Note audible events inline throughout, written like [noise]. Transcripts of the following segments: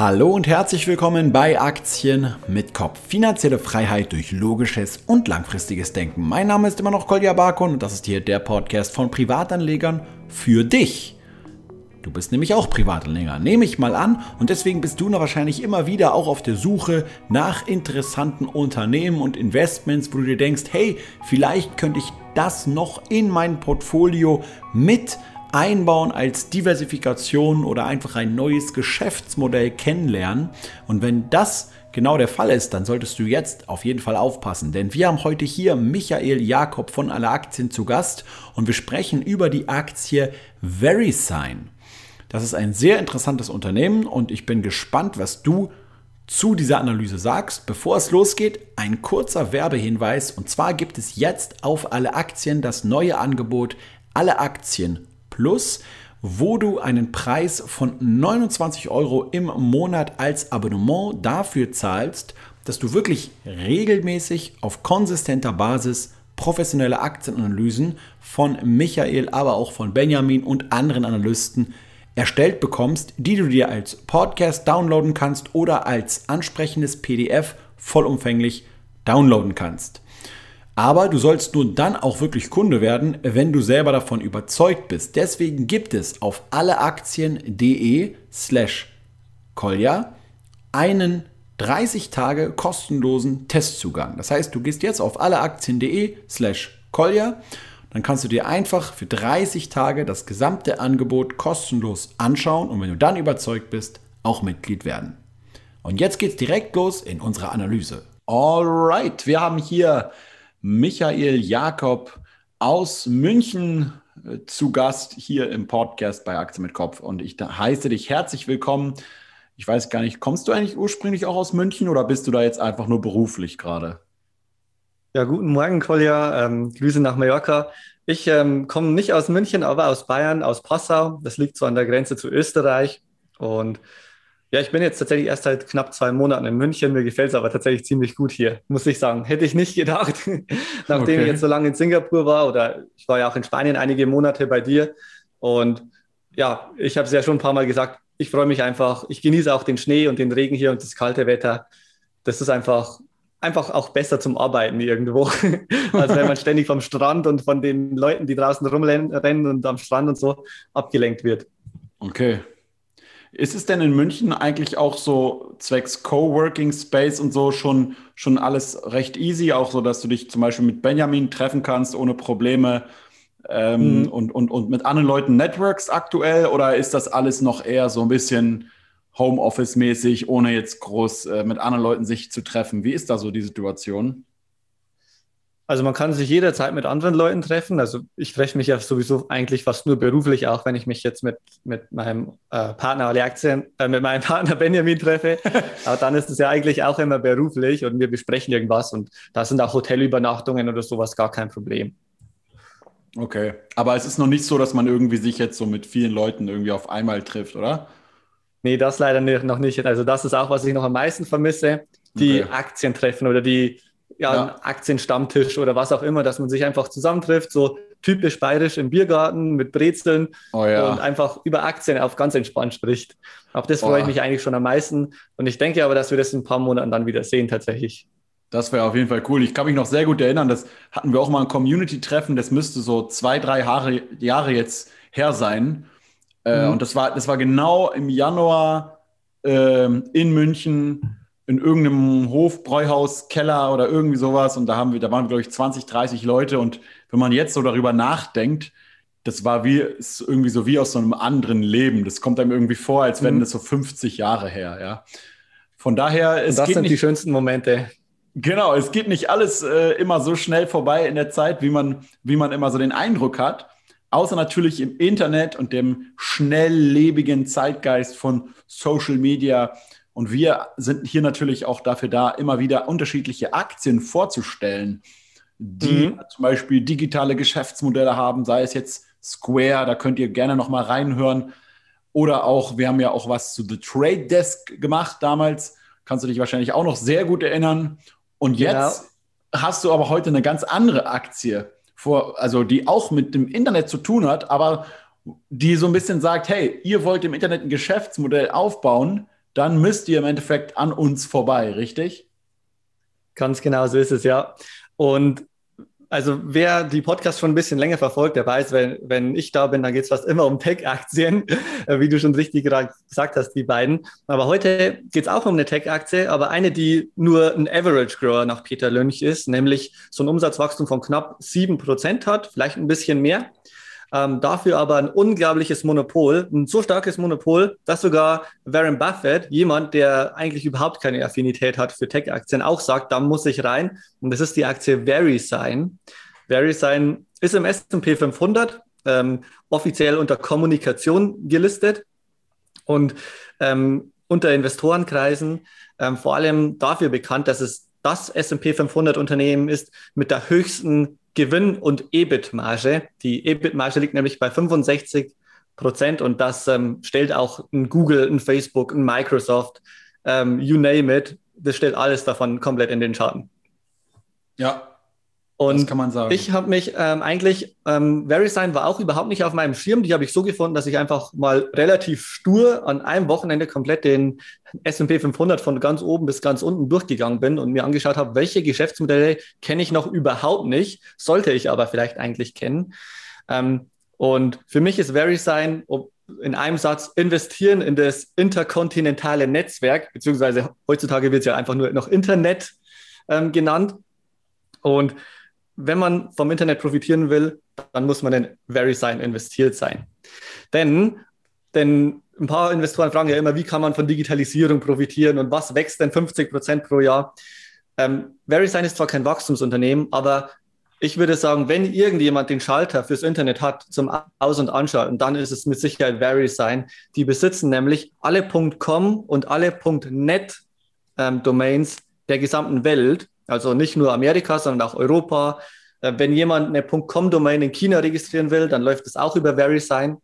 Hallo und herzlich willkommen bei Aktien mit Kopf. Finanzielle Freiheit durch logisches und langfristiges Denken. Mein Name ist immer noch Kolja Barkon und das ist hier der Podcast von Privatanlegern für dich. Du bist nämlich auch Privatanleger, nehme ich mal an, und deswegen bist du noch wahrscheinlich immer wieder auch auf der Suche nach interessanten Unternehmen und Investments, wo du dir denkst, hey, vielleicht könnte ich das noch in mein Portfolio mit einbauen als Diversifikation oder einfach ein neues Geschäftsmodell kennenlernen. Und wenn das genau der Fall ist, dann solltest du jetzt auf jeden Fall aufpassen, denn wir haben heute hier Michael Jakob von Alle Aktien zu Gast und wir sprechen über die Aktie VeriSign. Das ist ein sehr interessantes Unternehmen und ich bin gespannt, was du zu dieser Analyse sagst. Bevor es losgeht, ein kurzer Werbehinweis und zwar gibt es jetzt auf alle Aktien das neue Angebot Alle Aktien Plus, wo du einen Preis von 29 Euro im Monat als Abonnement dafür zahlst, dass du wirklich regelmäßig auf konsistenter Basis professionelle Aktienanalysen von Michael, aber auch von Benjamin und anderen Analysten erstellt bekommst, die du dir als Podcast downloaden kannst oder als ansprechendes PDF vollumfänglich downloaden kannst. Aber du sollst nur dann auch wirklich Kunde werden, wenn du selber davon überzeugt bist. Deswegen gibt es auf alleaktien.de slash Kolja einen 30 Tage kostenlosen Testzugang. Das heißt, du gehst jetzt auf alleaktien.de slash Kolja, dann kannst du dir einfach für 30 Tage das gesamte Angebot kostenlos anschauen und wenn du dann überzeugt bist, auch Mitglied werden. Und jetzt geht's direkt los in unserer Analyse. Alright, wir haben hier Michael Jakob aus München äh, zu Gast hier im Podcast bei Aktien mit Kopf. Und ich heiße dich herzlich willkommen. Ich weiß gar nicht, kommst du eigentlich ursprünglich auch aus München oder bist du da jetzt einfach nur beruflich gerade? Ja, guten Morgen, Kolja. Ähm, Grüße nach Mallorca. Ich ähm, komme nicht aus München, aber aus Bayern, aus Passau. Das liegt so an der Grenze zu Österreich. Und ja, ich bin jetzt tatsächlich erst seit knapp zwei Monaten in München. Mir gefällt es aber tatsächlich ziemlich gut hier, muss ich sagen. Hätte ich nicht gedacht, [laughs] nachdem okay. ich jetzt so lange in Singapur war oder ich war ja auch in Spanien einige Monate bei dir. Und ja, ich habe es ja schon ein paar Mal gesagt, ich freue mich einfach. Ich genieße auch den Schnee und den Regen hier und das kalte Wetter. Das ist einfach, einfach auch besser zum Arbeiten irgendwo, [laughs] als wenn man ständig vom Strand und von den Leuten, die draußen rumrennen und am Strand und so abgelenkt wird. Okay, ist es denn in München eigentlich auch so zwecks Coworking Space und so schon, schon alles recht easy, auch so, dass du dich zum Beispiel mit Benjamin treffen kannst ohne Probleme ähm, mhm. und, und, und mit anderen Leuten networks aktuell oder ist das alles noch eher so ein bisschen Homeoffice-mäßig, ohne jetzt groß äh, mit anderen Leuten sich zu treffen? Wie ist da so die Situation? Also man kann sich jederzeit mit anderen Leuten treffen. Also ich treffe mich ja sowieso eigentlich fast nur beruflich, auch wenn ich mich jetzt mit, mit meinem äh, Partner alle Aktien, äh, mit meinem [laughs] Partner Benjamin treffe. Aber dann ist es ja eigentlich auch immer beruflich und wir besprechen irgendwas und da sind auch Hotelübernachtungen oder sowas gar kein Problem. Okay, aber es ist noch nicht so, dass man irgendwie sich jetzt so mit vielen Leuten irgendwie auf einmal trifft, oder? Nee, das leider noch nicht. Also das ist auch, was ich noch am meisten vermisse. Die okay. Aktientreffen oder die ja, ja. Aktienstammtisch oder was auch immer, dass man sich einfach zusammentrifft, so typisch bayerisch im Biergarten mit Brezeln oh, ja. und einfach über Aktien auf ganz entspannt spricht. Auf das freue oh. ich mich eigentlich schon am meisten. Und ich denke aber, dass wir das in ein paar Monaten dann wieder sehen tatsächlich. Das wäre auf jeden Fall cool. Ich kann mich noch sehr gut erinnern, das hatten wir auch mal ein Community-Treffen, das müsste so zwei, drei Jahre, Jahre jetzt her sein. Äh, mhm. Und das war, das war genau im Januar äh, in München in irgendeinem Hof, Bräuhaus, Keller oder irgendwie sowas. Und da haben wir, da waren glaube ich, 20, 30 Leute. Und wenn man jetzt so darüber nachdenkt, das war wie, ist irgendwie so wie aus so einem anderen Leben. Das kommt einem irgendwie vor, als wenn mhm. das so 50 Jahre her, ja. Von daher, es das geht sind nicht, die schönsten Momente. Genau, es geht nicht alles äh, immer so schnell vorbei in der Zeit, wie man, wie man immer so den Eindruck hat. Außer natürlich im Internet und dem schnelllebigen Zeitgeist von Social Media und wir sind hier natürlich auch dafür da, immer wieder unterschiedliche Aktien vorzustellen, die mhm. zum Beispiel digitale Geschäftsmodelle haben, sei es jetzt Square, da könnt ihr gerne noch mal reinhören. Oder auch, wir haben ja auch was zu The Trade Desk gemacht damals. Kannst du dich wahrscheinlich auch noch sehr gut erinnern. Und jetzt genau. hast du aber heute eine ganz andere Aktie, vor, also die auch mit dem Internet zu tun hat, aber die so ein bisschen sagt, hey, ihr wollt im Internet ein Geschäftsmodell aufbauen, dann müsst ihr im Endeffekt an uns vorbei, richtig? Ganz genau so ist es, ja. Und also wer die Podcast schon ein bisschen länger verfolgt, der weiß, wenn, wenn ich da bin, dann geht es fast immer um Tech-Aktien, [laughs] wie du schon richtig gesagt hast, die beiden. Aber heute geht es auch um eine Tech-Aktie, aber eine, die nur ein Average-Grower nach Peter Lynch ist, nämlich so ein Umsatzwachstum von knapp sieben Prozent hat, vielleicht ein bisschen mehr ähm, dafür aber ein unglaubliches Monopol, ein so starkes Monopol, dass sogar Warren Buffett, jemand, der eigentlich überhaupt keine Affinität hat für Tech-Aktien, auch sagt, da muss ich rein. Und das ist die Aktie VeriSign. VeriSign ist im S&P 500 ähm, offiziell unter Kommunikation gelistet und ähm, unter Investorenkreisen ähm, vor allem dafür bekannt, dass es das S&P 500 Unternehmen ist mit der höchsten Gewinn- und EBIT-Marge. Die EBIT-Marge liegt nämlich bei 65 Prozent und das ähm, stellt auch ein Google, ein Facebook, ein Microsoft, ähm, you name it, das stellt alles davon komplett in den Schaden. Ja, und das kann man sagen. Ich habe mich ähm, eigentlich, ähm, VeriSign war auch überhaupt nicht auf meinem Schirm. Die habe ich so gefunden, dass ich einfach mal relativ stur an einem Wochenende komplett den S&P 500 von ganz oben bis ganz unten durchgegangen bin und mir angeschaut habe, welche Geschäftsmodelle kenne ich noch überhaupt nicht, sollte ich aber vielleicht eigentlich kennen. Ähm, und für mich ist VeriSign in einem Satz investieren in das interkontinentale Netzwerk, beziehungsweise heutzutage wird es ja einfach nur noch Internet ähm, genannt. Und wenn man vom Internet profitieren will, dann muss man in VeriSign investiert sein. Denn, denn ein paar Investoren fragen ja immer, wie kann man von Digitalisierung profitieren und was wächst denn 50 Prozent pro Jahr? Ähm, VeriSign ist zwar kein Wachstumsunternehmen, aber ich würde sagen, wenn irgendjemand den Schalter fürs Internet hat zum Aus- und Anschalten, dann ist es mit Sicherheit VeriSign. Die besitzen nämlich alle .com und alle .net ähm, Domains der gesamten Welt also nicht nur Amerika, sondern auch Europa. Äh, wenn jemand eine .com-Domain in China registrieren will, dann läuft das auch über VeriSign.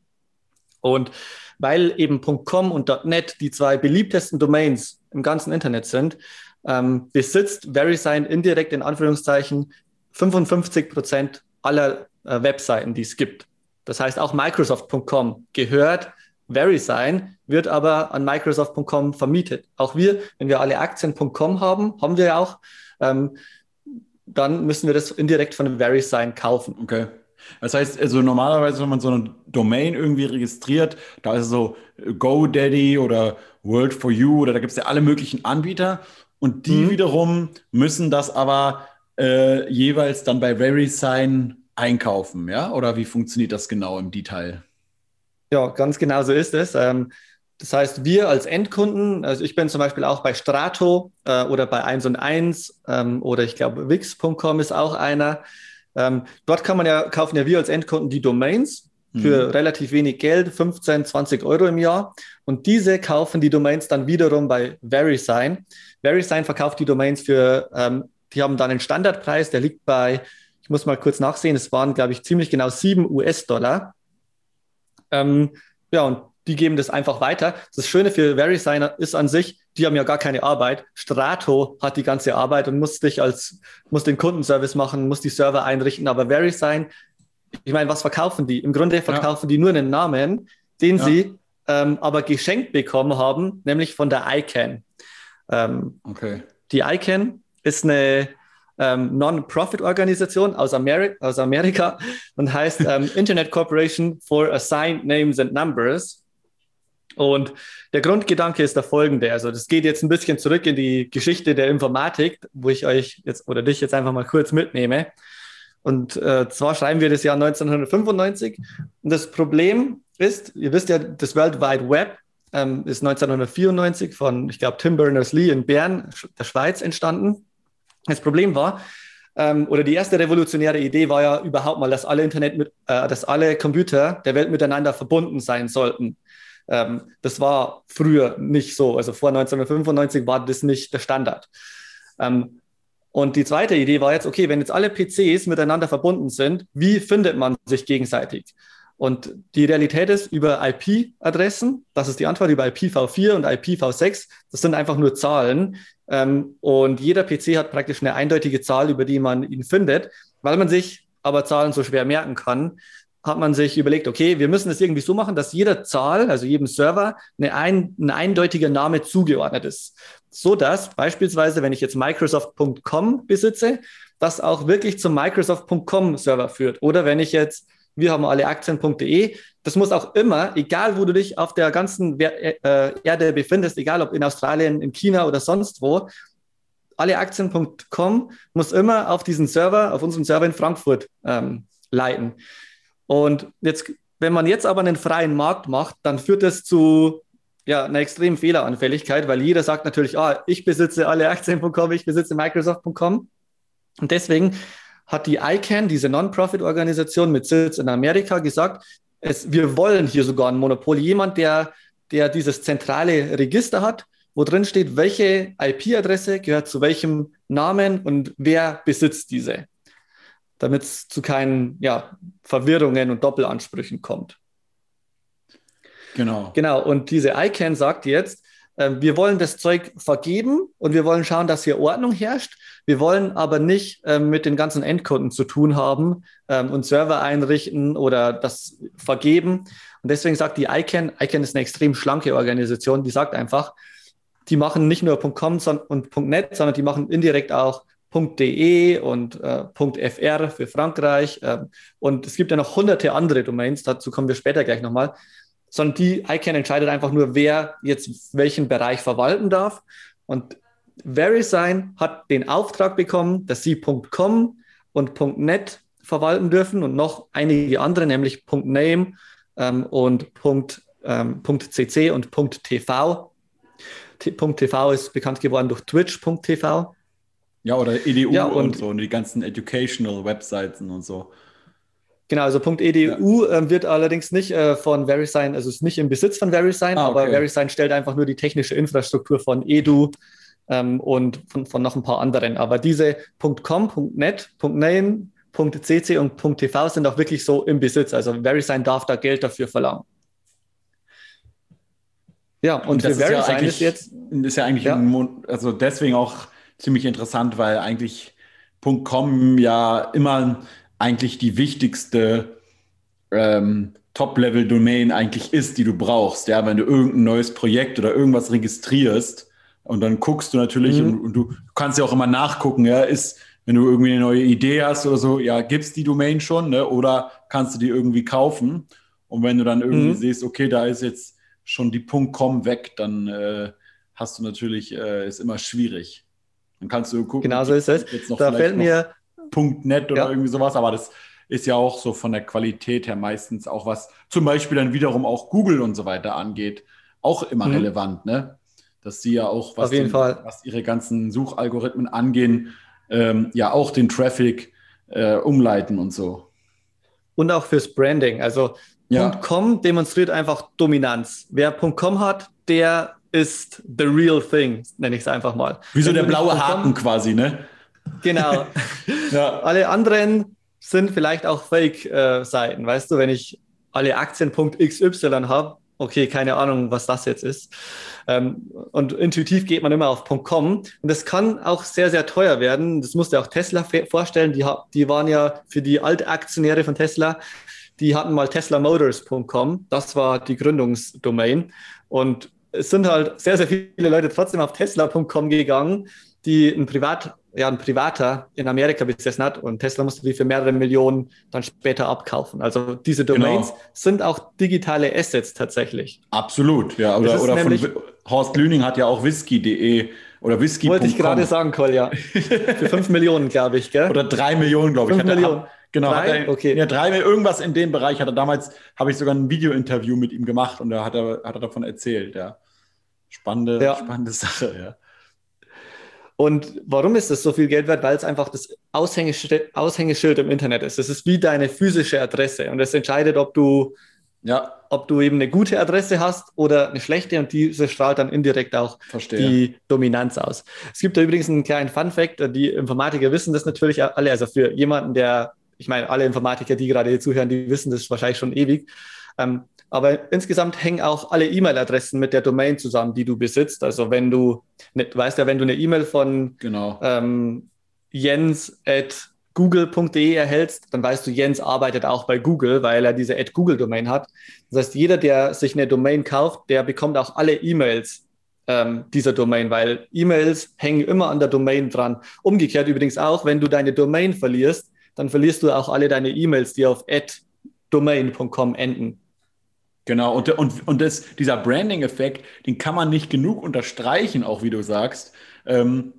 Und weil eben .com und .net die zwei beliebtesten Domains im ganzen Internet sind, ähm, besitzt VeriSign indirekt in Anführungszeichen 55 Prozent aller äh, Webseiten, die es gibt. Das heißt, auch Microsoft.com gehört VeriSign, wird aber an Microsoft.com vermietet. Auch wir, wenn wir alle Aktien.com haben, haben wir ja auch ähm, dann müssen wir das indirekt von dem VeriSign kaufen. Okay. Das heißt, also normalerweise, wenn man so eine Domain irgendwie registriert, da ist es so GoDaddy oder World for You oder da gibt es ja alle möglichen Anbieter und die mhm. wiederum müssen das aber äh, jeweils dann bei VeriSign einkaufen, ja? Oder wie funktioniert das genau im Detail? Ja, ganz genau so ist es. Ähm, das heißt, wir als Endkunden, also ich bin zum Beispiel auch bei Strato äh, oder bei 1 und 1 ähm, oder ich glaube Wix.com ist auch einer. Ähm, dort kann man ja, kaufen ja wir als Endkunden die Domains für mhm. relativ wenig Geld, 15, 20 Euro im Jahr. Und diese kaufen die Domains dann wiederum bei VeriSign. VeriSign verkauft die Domains für, ähm, die haben dann einen Standardpreis, der liegt bei, ich muss mal kurz nachsehen, es waren, glaube ich, ziemlich genau 7 US-Dollar. Ähm, ja, und die geben das einfach weiter. Das Schöne für VeriSigner ist an sich, die haben ja gar keine Arbeit. Strato hat die ganze Arbeit und muss dich als, muss den Kundenservice machen, muss die Server einrichten. Aber VeriSign, ich meine, was verkaufen die? Im Grunde verkaufen ja. die nur einen Namen, den ja. sie ähm, aber geschenkt bekommen haben, nämlich von der ICANN. Ähm, okay. Die ICANN ist eine ähm, Non-Profit-Organisation aus, Ameri aus Amerika und heißt ähm, Internet Corporation for Assigned Names and Numbers. Und der Grundgedanke ist der folgende. Also das geht jetzt ein bisschen zurück in die Geschichte der Informatik, wo ich euch jetzt oder dich jetzt einfach mal kurz mitnehme. Und äh, zwar schreiben wir das Jahr 1995. Und das Problem ist, ihr wisst ja, das World Wide Web ähm, ist 1994 von, ich glaube, Tim Berners-Lee in Bern, der Schweiz, entstanden. Das Problem war, ähm, oder die erste revolutionäre Idee war ja überhaupt mal, dass alle Internet mit, äh, dass alle Computer der Welt miteinander verbunden sein sollten. Ähm, das war früher nicht so. Also vor 1995 war das nicht der Standard. Ähm, und die zweite Idee war jetzt, okay, wenn jetzt alle PCs miteinander verbunden sind, wie findet man sich gegenseitig? Und die Realität ist über IP-Adressen, das ist die Antwort über IPv4 und IPv6, das sind einfach nur Zahlen. Ähm, und jeder PC hat praktisch eine eindeutige Zahl, über die man ihn findet, weil man sich aber Zahlen so schwer merken kann, hat man sich überlegt, okay, wir müssen es irgendwie so machen, dass jeder Zahl, also jedem Server, eine ein, ein eindeutiger Name zugeordnet ist. So dass beispielsweise, wenn ich jetzt Microsoft.com besitze, das auch wirklich zum Microsoft.com Server führt. Oder wenn ich jetzt, wir haben alle Aktien.de, das muss auch immer, egal wo du dich auf der ganzen äh, Erde befindest, egal ob in Australien, in China oder sonst wo, alleaktien.com muss immer auf diesen Server, auf unserem Server in Frankfurt ähm, leiten. Und jetzt, wenn man jetzt aber einen freien Markt macht, dann führt das zu ja, einer extremen Fehleranfälligkeit, weil jeder sagt natürlich, ah, ich besitze alle Aktien.com, ich besitze Microsoft.com. Und deswegen hat die ICANN, diese Non-Profit-Organisation mit Sitz in Amerika, gesagt, es, wir wollen hier sogar ein Monopol. Jemand, der, der dieses zentrale Register hat, wo drin steht, welche IP-Adresse gehört zu welchem Namen und wer besitzt diese, damit es zu keinen ja, Verwirrungen und Doppelansprüchen kommt. Genau. Genau. Und diese ICANN sagt jetzt, äh, wir wollen das Zeug vergeben und wir wollen schauen, dass hier Ordnung herrscht. Wir wollen aber nicht äh, mit den ganzen Endkunden zu tun haben ähm, und Server einrichten oder das vergeben. Und deswegen sagt die ICANN, ICANN ist eine extrem schlanke Organisation, die sagt einfach, die machen nicht nur .com und .net, sondern die machen indirekt auch .de und äh, .fr für Frankreich. Äh, und es gibt ja noch hunderte andere Domains, dazu kommen wir später gleich nochmal. Sondern die ICANN entscheidet einfach nur, wer jetzt welchen Bereich verwalten darf. Und VeriSign hat den Auftrag bekommen, dass sie .com und .net verwalten dürfen und noch einige andere, nämlich .name ähm, und ähm, .cc und .tv TV ist bekannt geworden durch Twitch.tv. Ja, oder EDU ja, und, und, so und die ganzen Educational Websites und so. Genau, also .edu ja. äh, wird allerdings nicht äh, von VeriSign, also ist nicht im Besitz von VeriSign, ah, okay. aber VeriSign stellt einfach nur die technische Infrastruktur von Edu ähm, und von, von, noch ein paar anderen. Aber diese .com, .net, .name, .cc und .tv sind auch wirklich so im Besitz. Also VeriSign darf da Geld dafür verlangen. Ja, und, und das ist ja, ist jetzt. Ist ja eigentlich, ja. Ein, also deswegen auch ziemlich interessant, weil eigentlich .com ja immer eigentlich die wichtigste ähm, Top-Level-Domain eigentlich ist, die du brauchst. Ja, wenn du irgendein neues Projekt oder irgendwas registrierst und dann guckst du natürlich mhm. und, und, du kannst ja auch immer nachgucken, ja, ist, wenn du irgendwie eine neue Idee hast oder so, ja, gibt's die Domain schon, ne? Oder kannst du die irgendwie kaufen? Und wenn du dann irgendwie mhm. siehst, okay, da ist jetzt schon die .com weg, dann äh, hast du natürlich, äh, ist immer schwierig. Dann kannst du gucken. Genau so ist es. da fällt mir .net oder ja. irgendwie sowas, aber das ist ja auch so von der Qualität her meistens auch was, zum Beispiel dann wiederum auch Google und so weiter angeht, auch immer mhm. relevant, ne? Dass sie ja auch, was, den, was ihre ganzen Suchalgorithmen angehen, ähm, ja auch den Traffic äh, umleiten und so. Und auch fürs Branding. Also ja. .com demonstriert einfach Dominanz. Wer .com hat, der ist the real thing, nenne ich es einfach mal. Wie so der blaue Haken quasi, ne? Genau. [laughs] ja. Alle anderen sind vielleicht auch Fake-Seiten, äh, weißt du, wenn ich alle Aktien.xy habe, okay, keine Ahnung, was das jetzt ist. Ähm, und intuitiv geht man immer auf .com und das kann auch sehr, sehr teuer werden. Das musste auch Tesla vorstellen. Die, die waren ja für die Altaktionäre von Tesla die hatten mal teslamotors.com, das war die Gründungsdomain. Und es sind halt sehr, sehr viele Leute trotzdem auf tesla.com gegangen, die ein Privat, ja, ein Privater in Amerika besessen hat und Tesla musste die für mehrere Millionen dann später abkaufen. Also diese genau. Domains genau. sind auch digitale Assets tatsächlich. Absolut, ja. Oder, oder von Horst Lüning hat ja auch whisky.de oder whisky. Wollte ich gerade sagen, Kolja. [laughs] Für fünf Millionen, glaube ich, gell? Oder drei Millionen, glaube ich. Fünf Millionen. Genau, drei? Er, okay. Ja, drei, irgendwas in dem Bereich hat er damals, habe ich sogar ein Video-Interview mit ihm gemacht und da hat er, hat er davon erzählt, ja. Spannende, ja. spannende [laughs] Sache, ja. Und warum ist das so viel Geld wert? Weil es einfach das Aushängeschild, Aushängeschild im Internet ist. Das ist wie deine physische Adresse und das entscheidet, ob du, ja. ob du eben eine gute Adresse hast oder eine schlechte und diese strahlt dann indirekt auch Verstehe. die Dominanz aus. Es gibt da übrigens einen kleinen Fun-Fact, die Informatiker wissen das natürlich alle. Also für jemanden, der ich meine, alle Informatiker, die gerade hier zuhören, die wissen das wahrscheinlich schon ewig. Ähm, aber insgesamt hängen auch alle E-Mail-Adressen mit der Domain zusammen, die du besitzt. Also wenn du, ne, weißt ja, wenn du eine E-Mail von genau. ähm, Jens at google.de erhältst, dann weißt du, Jens arbeitet auch bei Google, weil er diese Google-Domain hat. Das heißt, jeder, der sich eine Domain kauft, der bekommt auch alle E-Mails ähm, dieser Domain, weil E-Mails hängen immer an der Domain dran. Umgekehrt übrigens auch, wenn du deine Domain verlierst, dann verlierst du auch alle deine E-Mails, die auf domain.com enden. Genau, und, und, und das, dieser Branding-Effekt, den kann man nicht genug unterstreichen, auch wie du sagst. Ähm,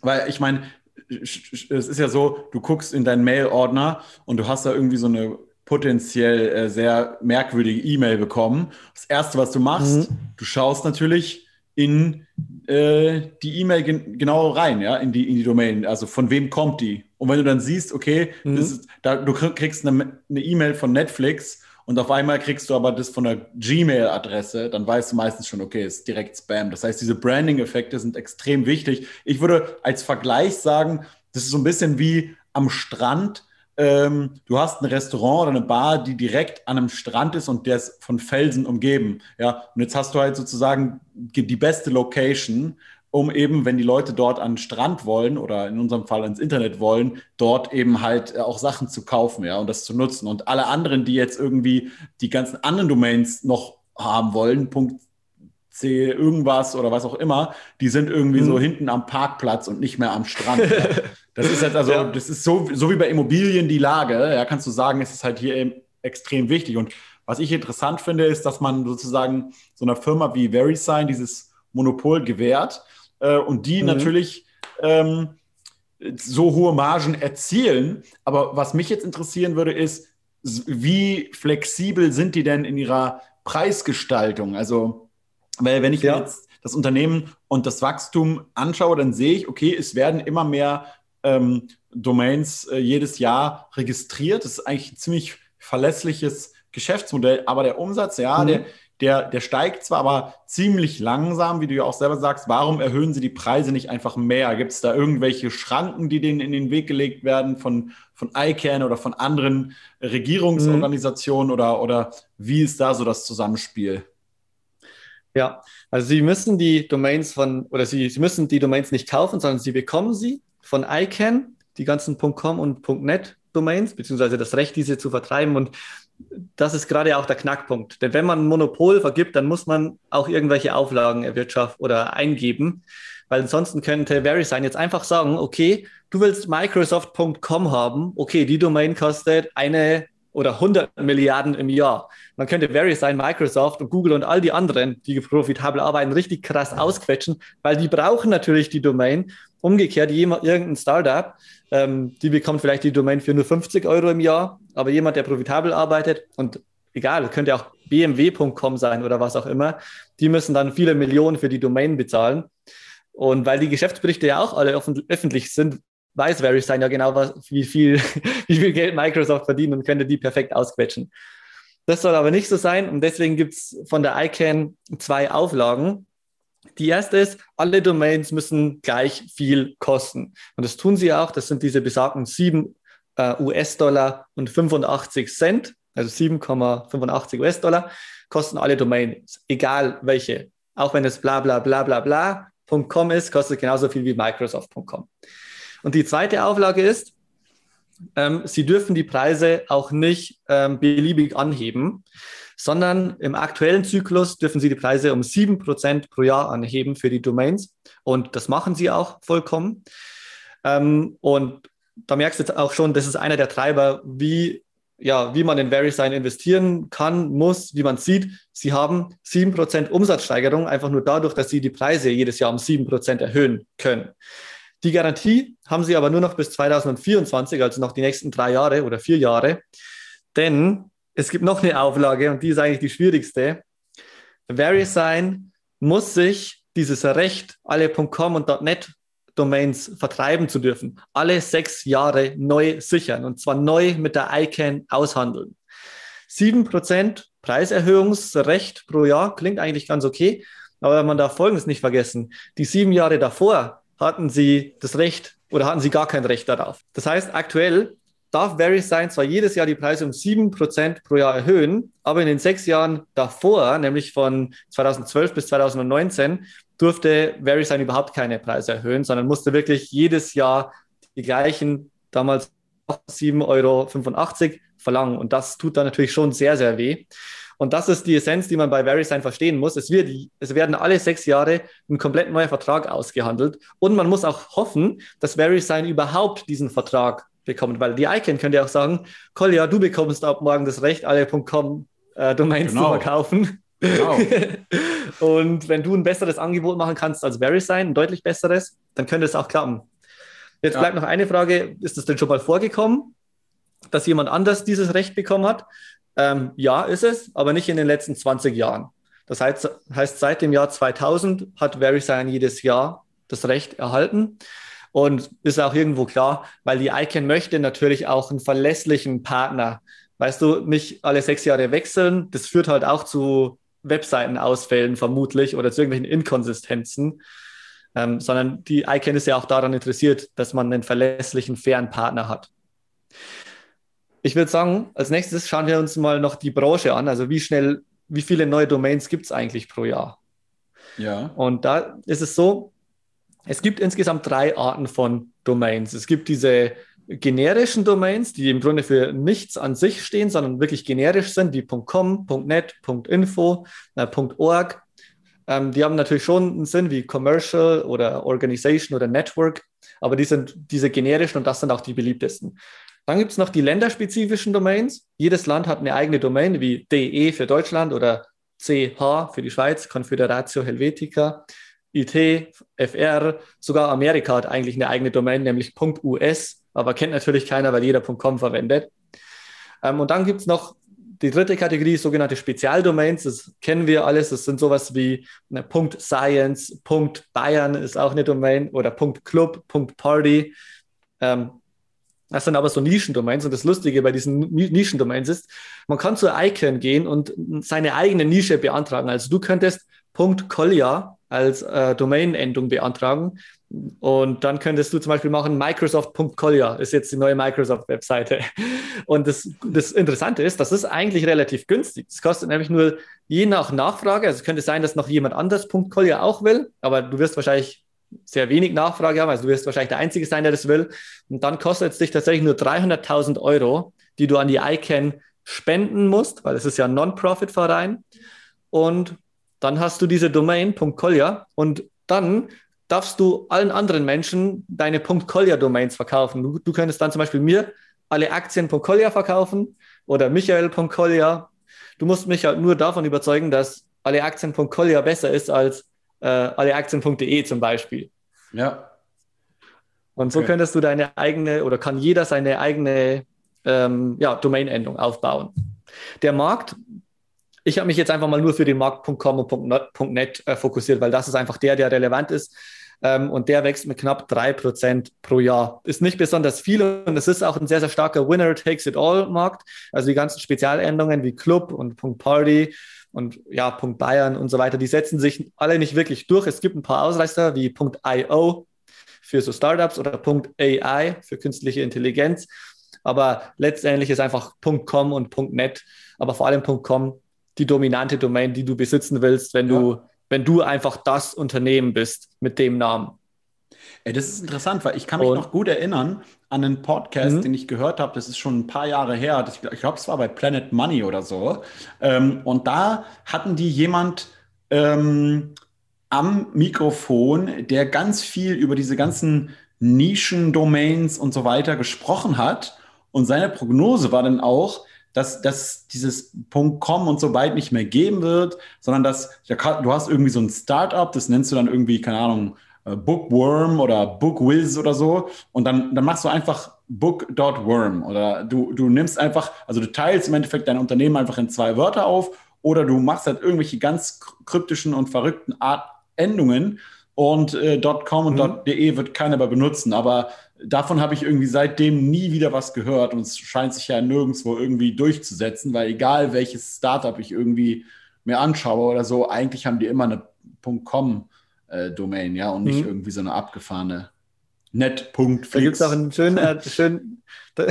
weil ich meine, es ist ja so, du guckst in deinen Mail-Ordner und du hast da irgendwie so eine potenziell äh, sehr merkwürdige E-Mail bekommen. Das Erste, was du machst, mhm. du schaust natürlich in äh, die E-Mail gen genau rein, ja, in die, in die Domain. Also von wem kommt die? Und wenn du dann siehst, okay, mhm. ist, da, du kriegst eine E-Mail von Netflix und auf einmal kriegst du aber das von der Gmail-Adresse, dann weißt du meistens schon, okay, ist direkt Spam. Das heißt, diese Branding-Effekte sind extrem wichtig. Ich würde als Vergleich sagen, das ist so ein bisschen wie am Strand. Ähm, du hast ein Restaurant oder eine Bar, die direkt an einem Strand ist und der ist von Felsen umgeben. Ja, und jetzt hast du halt sozusagen die beste Location um eben, wenn die Leute dort an den Strand wollen oder in unserem Fall ans Internet wollen, dort eben halt äh, auch Sachen zu kaufen, ja, und das zu nutzen. Und alle anderen, die jetzt irgendwie die ganzen anderen Domains noch haben wollen, Punkt C irgendwas oder was auch immer, die sind irgendwie mhm. so hinten am Parkplatz und nicht mehr am Strand. ja. [laughs] Das ist jetzt also, ja. das ist so, so wie bei Immobilien die Lage, ja, kannst du sagen, es ist halt hier eben extrem wichtig. Und was ich interessant finde, ist, dass man sozusagen so einer Firma wie VeriSign dieses Monopol gewährt äh, und die mhm. natürlich ähm, so hohe Margen erzielen. Aber was mich jetzt interessieren würde, ist, wie flexibel sind die denn in ihrer Preisgestaltung? Also, weil wenn ich ja. mir jetzt das Unternehmen und das Wachstum anschaue, dann sehe ich, okay, es werden immer mehr ähm, Domains äh, jedes Jahr registriert. Das ist eigentlich ein ziemlich verlässliches Geschäftsmodell, aber der Umsatz, ja, mhm. der, der, der steigt zwar, aber ziemlich langsam, wie du ja auch selber sagst. Warum erhöhen sie die Preise nicht einfach mehr? Gibt es da irgendwelche Schranken, die denen in den Weg gelegt werden von, von ICANN oder von anderen Regierungsorganisationen mhm. oder, oder wie ist da so das Zusammenspiel? Ja, also Sie müssen die Domains von, oder Sie, Sie müssen die Domains nicht kaufen, sondern Sie bekommen sie von ICANN, die ganzen .com und .net Domains, beziehungsweise das Recht, diese zu vertreiben. Und das ist gerade auch der Knackpunkt. Denn wenn man ein Monopol vergibt, dann muss man auch irgendwelche Auflagen erwirtschaften oder eingeben, weil ansonsten könnte VeriSign jetzt einfach sagen, okay, du willst Microsoft.com haben, okay, die Domain kostet eine oder 100 Milliarden im Jahr. Man könnte VeriSign, Microsoft und Google und all die anderen, die profitabel arbeiten, richtig krass ausquetschen, weil die brauchen natürlich die Domain. Umgekehrt, jemand, irgendein Startup, ähm, die bekommt vielleicht die Domain für nur 50 Euro im Jahr, aber jemand, der profitabel arbeitet und egal, könnte auch bmw.com sein oder was auch immer, die müssen dann viele Millionen für die Domain bezahlen. Und weil die Geschäftsberichte ja auch alle öffentlich sind, weiß VeriSign ja genau, was, wie, viel, [laughs] wie viel Geld Microsoft verdient und könnte die perfekt ausquetschen. Das soll aber nicht so sein und deswegen gibt es von der ICANN zwei Auflagen. Die erste ist, alle Domains müssen gleich viel kosten. Und das tun sie auch. Das sind diese besagten 7 äh, US-Dollar und 85 Cent, also 7,85 US-Dollar, kosten alle Domains, egal welche. Auch wenn es bla bla bla bla bla.com ist, kostet genauso viel wie Microsoft.com. Und die zweite Auflage ist, ähm, Sie dürfen die Preise auch nicht ähm, beliebig anheben, sondern im aktuellen Zyklus dürfen Sie die Preise um 7% pro Jahr anheben für die Domains. Und das machen Sie auch vollkommen. Ähm, und da merkst du jetzt auch schon, das ist einer der Treiber, wie, ja, wie man in VeriSign investieren kann, muss, wie man sieht. Sie haben 7% Umsatzsteigerung, einfach nur dadurch, dass Sie die Preise jedes Jahr um 7% erhöhen können. Die Garantie haben sie aber nur noch bis 2024, also noch die nächsten drei Jahre oder vier Jahre. Denn es gibt noch eine Auflage und die ist eigentlich die schwierigste. VeriSign muss sich dieses Recht, alle .com und .net Domains vertreiben zu dürfen, alle sechs Jahre neu sichern und zwar neu mit der ICANN aushandeln. 7% Preiserhöhungsrecht pro Jahr klingt eigentlich ganz okay, aber man darf Folgendes nicht vergessen. Die sieben Jahre davor hatten sie das Recht oder hatten sie gar kein Recht darauf. Das heißt, aktuell darf VeriSign zwar jedes Jahr die Preise um 7% pro Jahr erhöhen, aber in den sechs Jahren davor, nämlich von 2012 bis 2019, durfte VeriSign überhaupt keine Preise erhöhen, sondern musste wirklich jedes Jahr die gleichen damals 7,85 Euro verlangen. Und das tut dann natürlich schon sehr, sehr weh. Und das ist die Essenz, die man bei VeriSign verstehen muss. Es, wird, es werden alle sechs Jahre ein komplett neuer Vertrag ausgehandelt. Und man muss auch hoffen, dass VeriSign überhaupt diesen Vertrag bekommt. Weil die ICANN könnte ja auch sagen, Kolja, du bekommst ab morgen das Recht, alle .com äh, Domains genau. zu verkaufen. Genau. [laughs] und wenn du ein besseres Angebot machen kannst als VeriSign, ein deutlich besseres, dann könnte es auch klappen. Jetzt ja. bleibt noch eine Frage, ist das denn schon mal vorgekommen, dass jemand anders dieses Recht bekommen hat? Ähm, ja, ist es, aber nicht in den letzten 20 Jahren. Das heißt, heißt seit dem Jahr 2000 hat VeriSign jedes Jahr das Recht erhalten. Und ist auch irgendwo klar, weil die ICANN möchte natürlich auch einen verlässlichen Partner. Weißt du, nicht alle sechs Jahre wechseln. Das führt halt auch zu Webseitenausfällen vermutlich oder zu irgendwelchen Inkonsistenzen. Ähm, sondern die ICANN ist ja auch daran interessiert, dass man einen verlässlichen, fairen Partner hat. Ich würde sagen, als nächstes schauen wir uns mal noch die Branche an. Also wie schnell, wie viele neue Domains gibt es eigentlich pro Jahr? Ja. Und da ist es so, es gibt insgesamt drei Arten von Domains. Es gibt diese generischen Domains, die im Grunde für nichts an sich stehen, sondern wirklich generisch sind, wie .com, .net, .info, äh, .org. Ähm, die haben natürlich schon einen Sinn wie Commercial oder Organization oder Network, aber die sind diese generischen und das sind auch die beliebtesten. Dann gibt es noch die länderspezifischen Domains. Jedes Land hat eine eigene Domain, wie DE für Deutschland oder CH für die Schweiz, Confederatio Helvetica, IT, FR, sogar Amerika hat eigentlich eine eigene Domain, nämlich .us, aber kennt natürlich keiner, weil jeder .com verwendet. Ähm, und dann gibt es noch die dritte Kategorie, sogenannte Spezialdomains. Das kennen wir alles. Das sind sowas wie ne, .science, .bayern ist auch eine Domain oder .club, .party. Ähm, das sind aber so Nischendomains und das Lustige bei diesen Nischendomains ist, man kann zur Icon gehen und seine eigene Nische beantragen. Also du könntest .collier als äh, Domain-Endung beantragen und dann könntest du zum Beispiel machen Microsoft.collier ist jetzt die neue Microsoft-Webseite. [laughs] Und das, das Interessante ist, das ist eigentlich relativ günstig. Das kostet nämlich nur je nach Nachfrage. Also es könnte sein, dass noch jemand anders .collier auch will, aber du wirst wahrscheinlich sehr wenig Nachfrage haben. Also du wirst wahrscheinlich der Einzige sein, der das will. Und dann kostet es dich tatsächlich nur 300.000 Euro, die du an die ICANN spenden musst, weil es ist ja ein Non-Profit-Verein. Und dann hast du diese Domain.collier und dann darfst du allen anderen Menschen deine .collier-Domains verkaufen. Du, du könntest dann zum Beispiel mir alle Aktien.collier verkaufen oder Michael.collier. Du musst mich halt nur davon überzeugen, dass alle Aktien.collier besser ist als äh, alleaktien.de zum Beispiel. Ja. Und so okay. könntest du deine eigene oder kann jeder seine eigene ähm, ja, Domain-Endung aufbauen. Der Markt, ich habe mich jetzt einfach mal nur für den Markt.com und .net äh, fokussiert, weil das ist einfach der, der relevant ist. Ähm, und der wächst mit knapp 3% pro Jahr. Ist nicht besonders viel und es ist auch ein sehr, sehr starker Winner-Takes-it-all-Markt. Also die ganzen Spezialendungen wie Club und .party und ja, Punkt Bayern und so weiter, die setzen sich alle nicht wirklich durch. Es gibt ein paar Ausreißer wie Punkt IO für so Startups oder Punkt AI für künstliche Intelligenz. Aber letztendlich ist einfach Punkt .com und Punkt .net, aber vor allem Punkt .com die dominante Domain, die du besitzen willst, wenn ja. du, wenn du einfach das Unternehmen bist mit dem Namen. Ey, das ist interessant, weil ich kann mich und, noch gut erinnern an einen Podcast, mhm. den ich gehört habe. Das ist schon ein paar Jahre her. Das, ich glaube, es war bei Planet Money oder so. Ähm, und da hatten die jemand ähm, am Mikrofon, der ganz viel über diese ganzen Nischen-Domains und so weiter gesprochen hat. Und seine Prognose war dann auch, dass, dass dieses .com und so bald nicht mehr geben wird, sondern dass ja, du hast irgendwie so ein Startup, das nennst du dann irgendwie, keine Ahnung, Bookworm oder Bookwiz oder so und dann, dann machst du einfach book.worm oder du, du nimmst einfach, also du teilst im Endeffekt dein Unternehmen einfach in zwei Wörter auf oder du machst halt irgendwelche ganz kryptischen und verrückten Art Endungen und äh, .com und mhm. .de wird keiner mehr benutzen, aber davon habe ich irgendwie seitdem nie wieder was gehört und es scheint sich ja nirgendwo irgendwie durchzusetzen, weil egal welches Startup ich irgendwie mir anschaue oder so, eigentlich haben die immer eine .com äh, Domain, ja, und nicht mhm. irgendwie so eine abgefahrene. Net. Da gibt es auch einen schönen, äh, schönen [laughs] da,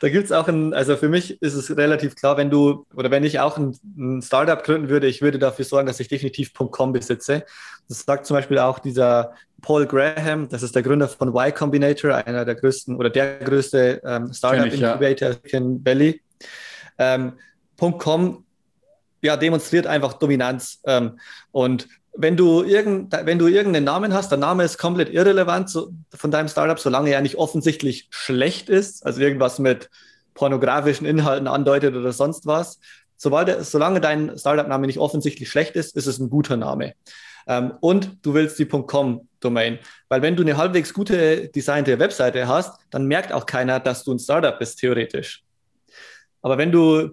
da gibt es auch ein, also für mich ist es relativ klar, wenn du oder wenn ich auch ein, ein Startup gründen würde, ich würde dafür sorgen, dass ich definitiv .com besitze. Das sagt zum Beispiel auch dieser Paul Graham, das ist der Gründer von Y Combinator, einer der größten oder der größte ähm, Startup Incubator ja. in Valley. Ähm, .com ja, demonstriert einfach Dominanz. Ähm, und wenn du, irgend, wenn du irgendeinen Namen hast, der Name ist komplett irrelevant so, von deinem Startup, solange er nicht offensichtlich schlecht ist, also irgendwas mit pornografischen Inhalten andeutet oder sonst was. Sobald solange dein Startup-Name nicht offensichtlich schlecht ist, ist es ein guter Name. Ähm, und du willst die .com-Domain. Weil wenn du eine halbwegs gute designte Webseite hast, dann merkt auch keiner, dass du ein Startup bist, theoretisch. Aber wenn du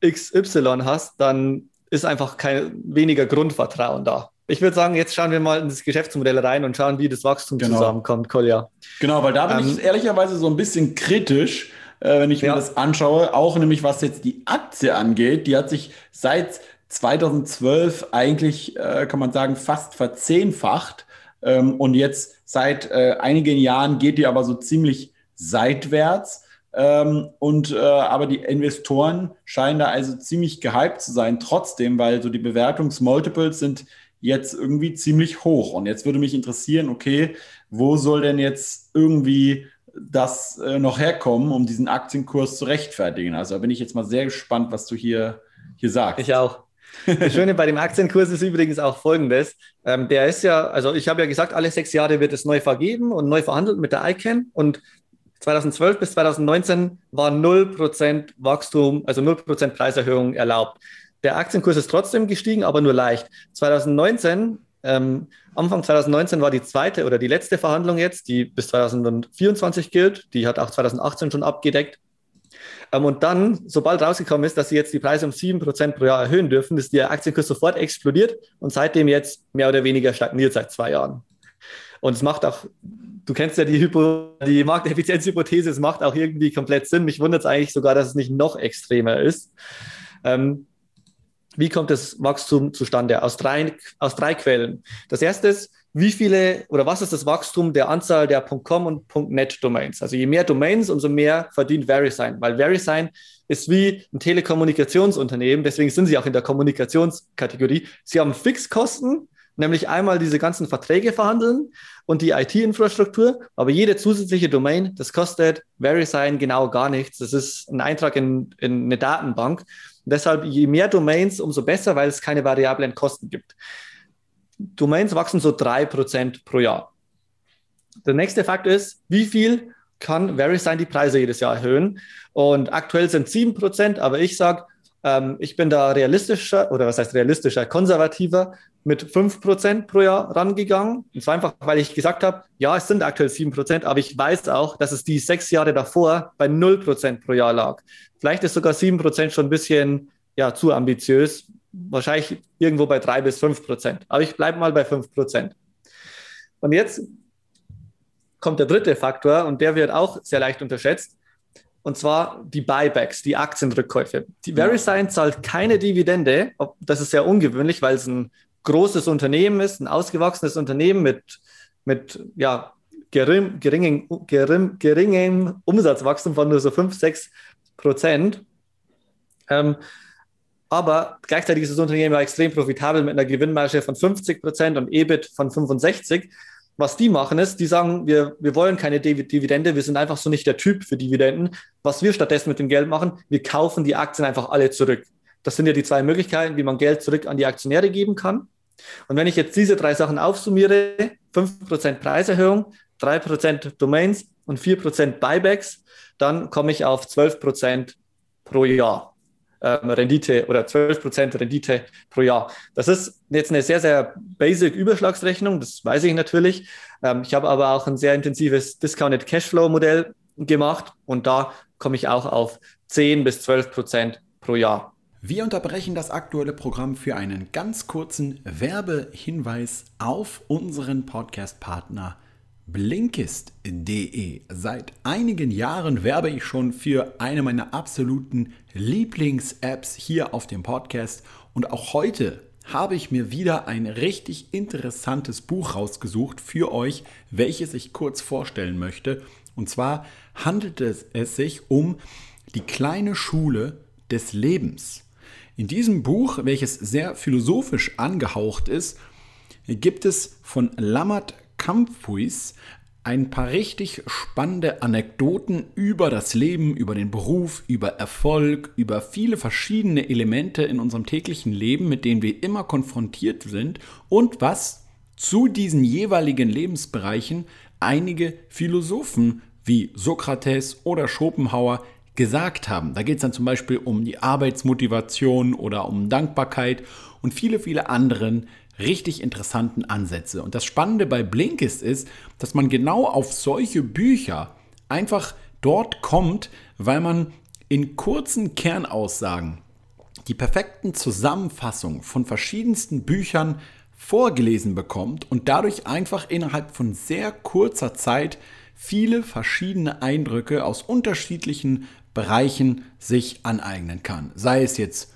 .xy hast, dann ist einfach kein weniger Grundvertrauen da. Ich würde sagen, jetzt schauen wir mal in das Geschäftsmodell rein und schauen, wie das Wachstum genau. zusammenkommt, Kolja. Genau, weil da bin ähm, ich ehrlicherweise so ein bisschen kritisch, äh, wenn ich ja. mir das anschaue, auch nämlich was jetzt die Aktie angeht. Die hat sich seit 2012 eigentlich, äh, kann man sagen, fast verzehnfacht. Ähm, und jetzt seit äh, einigen Jahren geht die aber so ziemlich seitwärts. Ähm, und äh, aber die Investoren scheinen da also ziemlich gehypt zu sein, trotzdem, weil so die Bewertungsmultiples sind jetzt irgendwie ziemlich hoch. Und jetzt würde mich interessieren, okay, wo soll denn jetzt irgendwie das äh, noch herkommen, um diesen Aktienkurs zu rechtfertigen? Also da bin ich jetzt mal sehr gespannt, was du hier, hier sagst. Ich auch. Das Schöne bei dem Aktienkurs ist übrigens auch folgendes. Ähm, der ist ja, also ich habe ja gesagt, alle sechs Jahre wird es neu vergeben und neu verhandelt mit der ICANN. Und 2012 bis 2019 war 0% Wachstum, also 0% Preiserhöhung erlaubt. Der Aktienkurs ist trotzdem gestiegen, aber nur leicht. 2019, ähm, Anfang 2019 war die zweite oder die letzte Verhandlung jetzt, die bis 2024 gilt. Die hat auch 2018 schon abgedeckt. Ähm, und dann, sobald rausgekommen ist, dass sie jetzt die Preise um 7% pro Jahr erhöhen dürfen, ist der Aktienkurs sofort explodiert und seitdem jetzt mehr oder weniger stagniert seit zwei Jahren. Und es macht auch du kennst ja die, Hypo, die Markteffizienzhypothese, es macht auch irgendwie komplett Sinn. Mich wundert es eigentlich sogar, dass es nicht noch extremer ist. Ähm, wie kommt das Wachstum zustande? Aus drei, aus drei Quellen. Das erste ist, wie viele oder was ist das Wachstum der Anzahl der .com und .net Domains? Also je mehr Domains, umso mehr verdient VeriSign, weil VeriSign ist wie ein Telekommunikationsunternehmen, deswegen sind sie auch in der Kommunikationskategorie. Sie haben Fixkosten, nämlich einmal diese ganzen Verträge verhandeln und die IT-Infrastruktur, aber jede zusätzliche Domain, das kostet VeriSign genau gar nichts. Das ist ein Eintrag in, in eine Datenbank. Und deshalb, je mehr Domains, umso besser, weil es keine variablen Kosten gibt. Domains wachsen so drei Prozent pro Jahr. Der nächste Fakt ist, wie viel kann VeriSign die Preise jedes Jahr erhöhen? Und aktuell sind sieben Prozent, aber ich sage, ähm, ich bin da realistischer, oder was heißt realistischer, konservativer mit 5% pro Jahr rangegangen. Und zwar einfach, weil ich gesagt habe, ja, es sind aktuell 7%, aber ich weiß auch, dass es die sechs Jahre davor bei 0% pro Jahr lag. Vielleicht ist sogar 7% schon ein bisschen ja, zu ambitiös. Wahrscheinlich irgendwo bei 3 bis 5%. Aber ich bleibe mal bei 5%. Und jetzt kommt der dritte Faktor und der wird auch sehr leicht unterschätzt und zwar die Buybacks, die Aktienrückkäufe. Die VeriSign zahlt keine Dividende. Das ist sehr ungewöhnlich, weil es ein großes Unternehmen ist, ein ausgewachsenes Unternehmen mit, mit ja, gering, geringem, gering, geringem Umsatzwachstum von nur so 5, 6 Prozent. Ähm, aber gleichzeitig ist das Unternehmen ja extrem profitabel mit einer Gewinnmarge von 50 Prozent und EBIT von 65. Was die machen ist, die sagen, wir, wir wollen keine Dividende, wir sind einfach so nicht der Typ für Dividenden. Was wir stattdessen mit dem Geld machen, wir kaufen die Aktien einfach alle zurück. Das sind ja die zwei Möglichkeiten, wie man Geld zurück an die Aktionäre geben kann. Und wenn ich jetzt diese drei Sachen aufsummiere, 5% Preiserhöhung, 3% Domains und 4% Buybacks, dann komme ich auf 12% pro Jahr ähm, Rendite oder 12% Rendite pro Jahr. Das ist jetzt eine sehr, sehr basic Überschlagsrechnung, das weiß ich natürlich. Ähm, ich habe aber auch ein sehr intensives Discounted Cashflow Modell gemacht und da komme ich auch auf 10 bis 12% pro Jahr. Wir unterbrechen das aktuelle Programm für einen ganz kurzen Werbehinweis auf unseren Podcast-Partner Blinkist.de. Seit einigen Jahren werbe ich schon für eine meiner absoluten Lieblings-Apps hier auf dem Podcast und auch heute habe ich mir wieder ein richtig interessantes Buch rausgesucht für euch, welches ich kurz vorstellen möchte. Und zwar handelt es, sich um die kleine Schule des Lebens. In diesem Buch, welches sehr philosophisch angehaucht ist, gibt es von Lammert Kampfuis ein paar richtig spannende Anekdoten über das Leben, über den Beruf, über Erfolg, über viele verschiedene Elemente in unserem täglichen Leben, mit denen wir immer konfrontiert sind und was zu diesen jeweiligen Lebensbereichen einige Philosophen wie Sokrates oder Schopenhauer gesagt haben. Da geht es dann zum Beispiel um die Arbeitsmotivation oder um Dankbarkeit und viele, viele anderen richtig interessanten Ansätze. Und das Spannende bei Blinkist ist, dass man genau auf solche Bücher einfach dort kommt, weil man in kurzen Kernaussagen die perfekten Zusammenfassungen von verschiedensten Büchern vorgelesen bekommt und dadurch einfach innerhalb von sehr kurzer Zeit viele verschiedene Eindrücke aus unterschiedlichen Bereichen sich aneignen kann. Sei es jetzt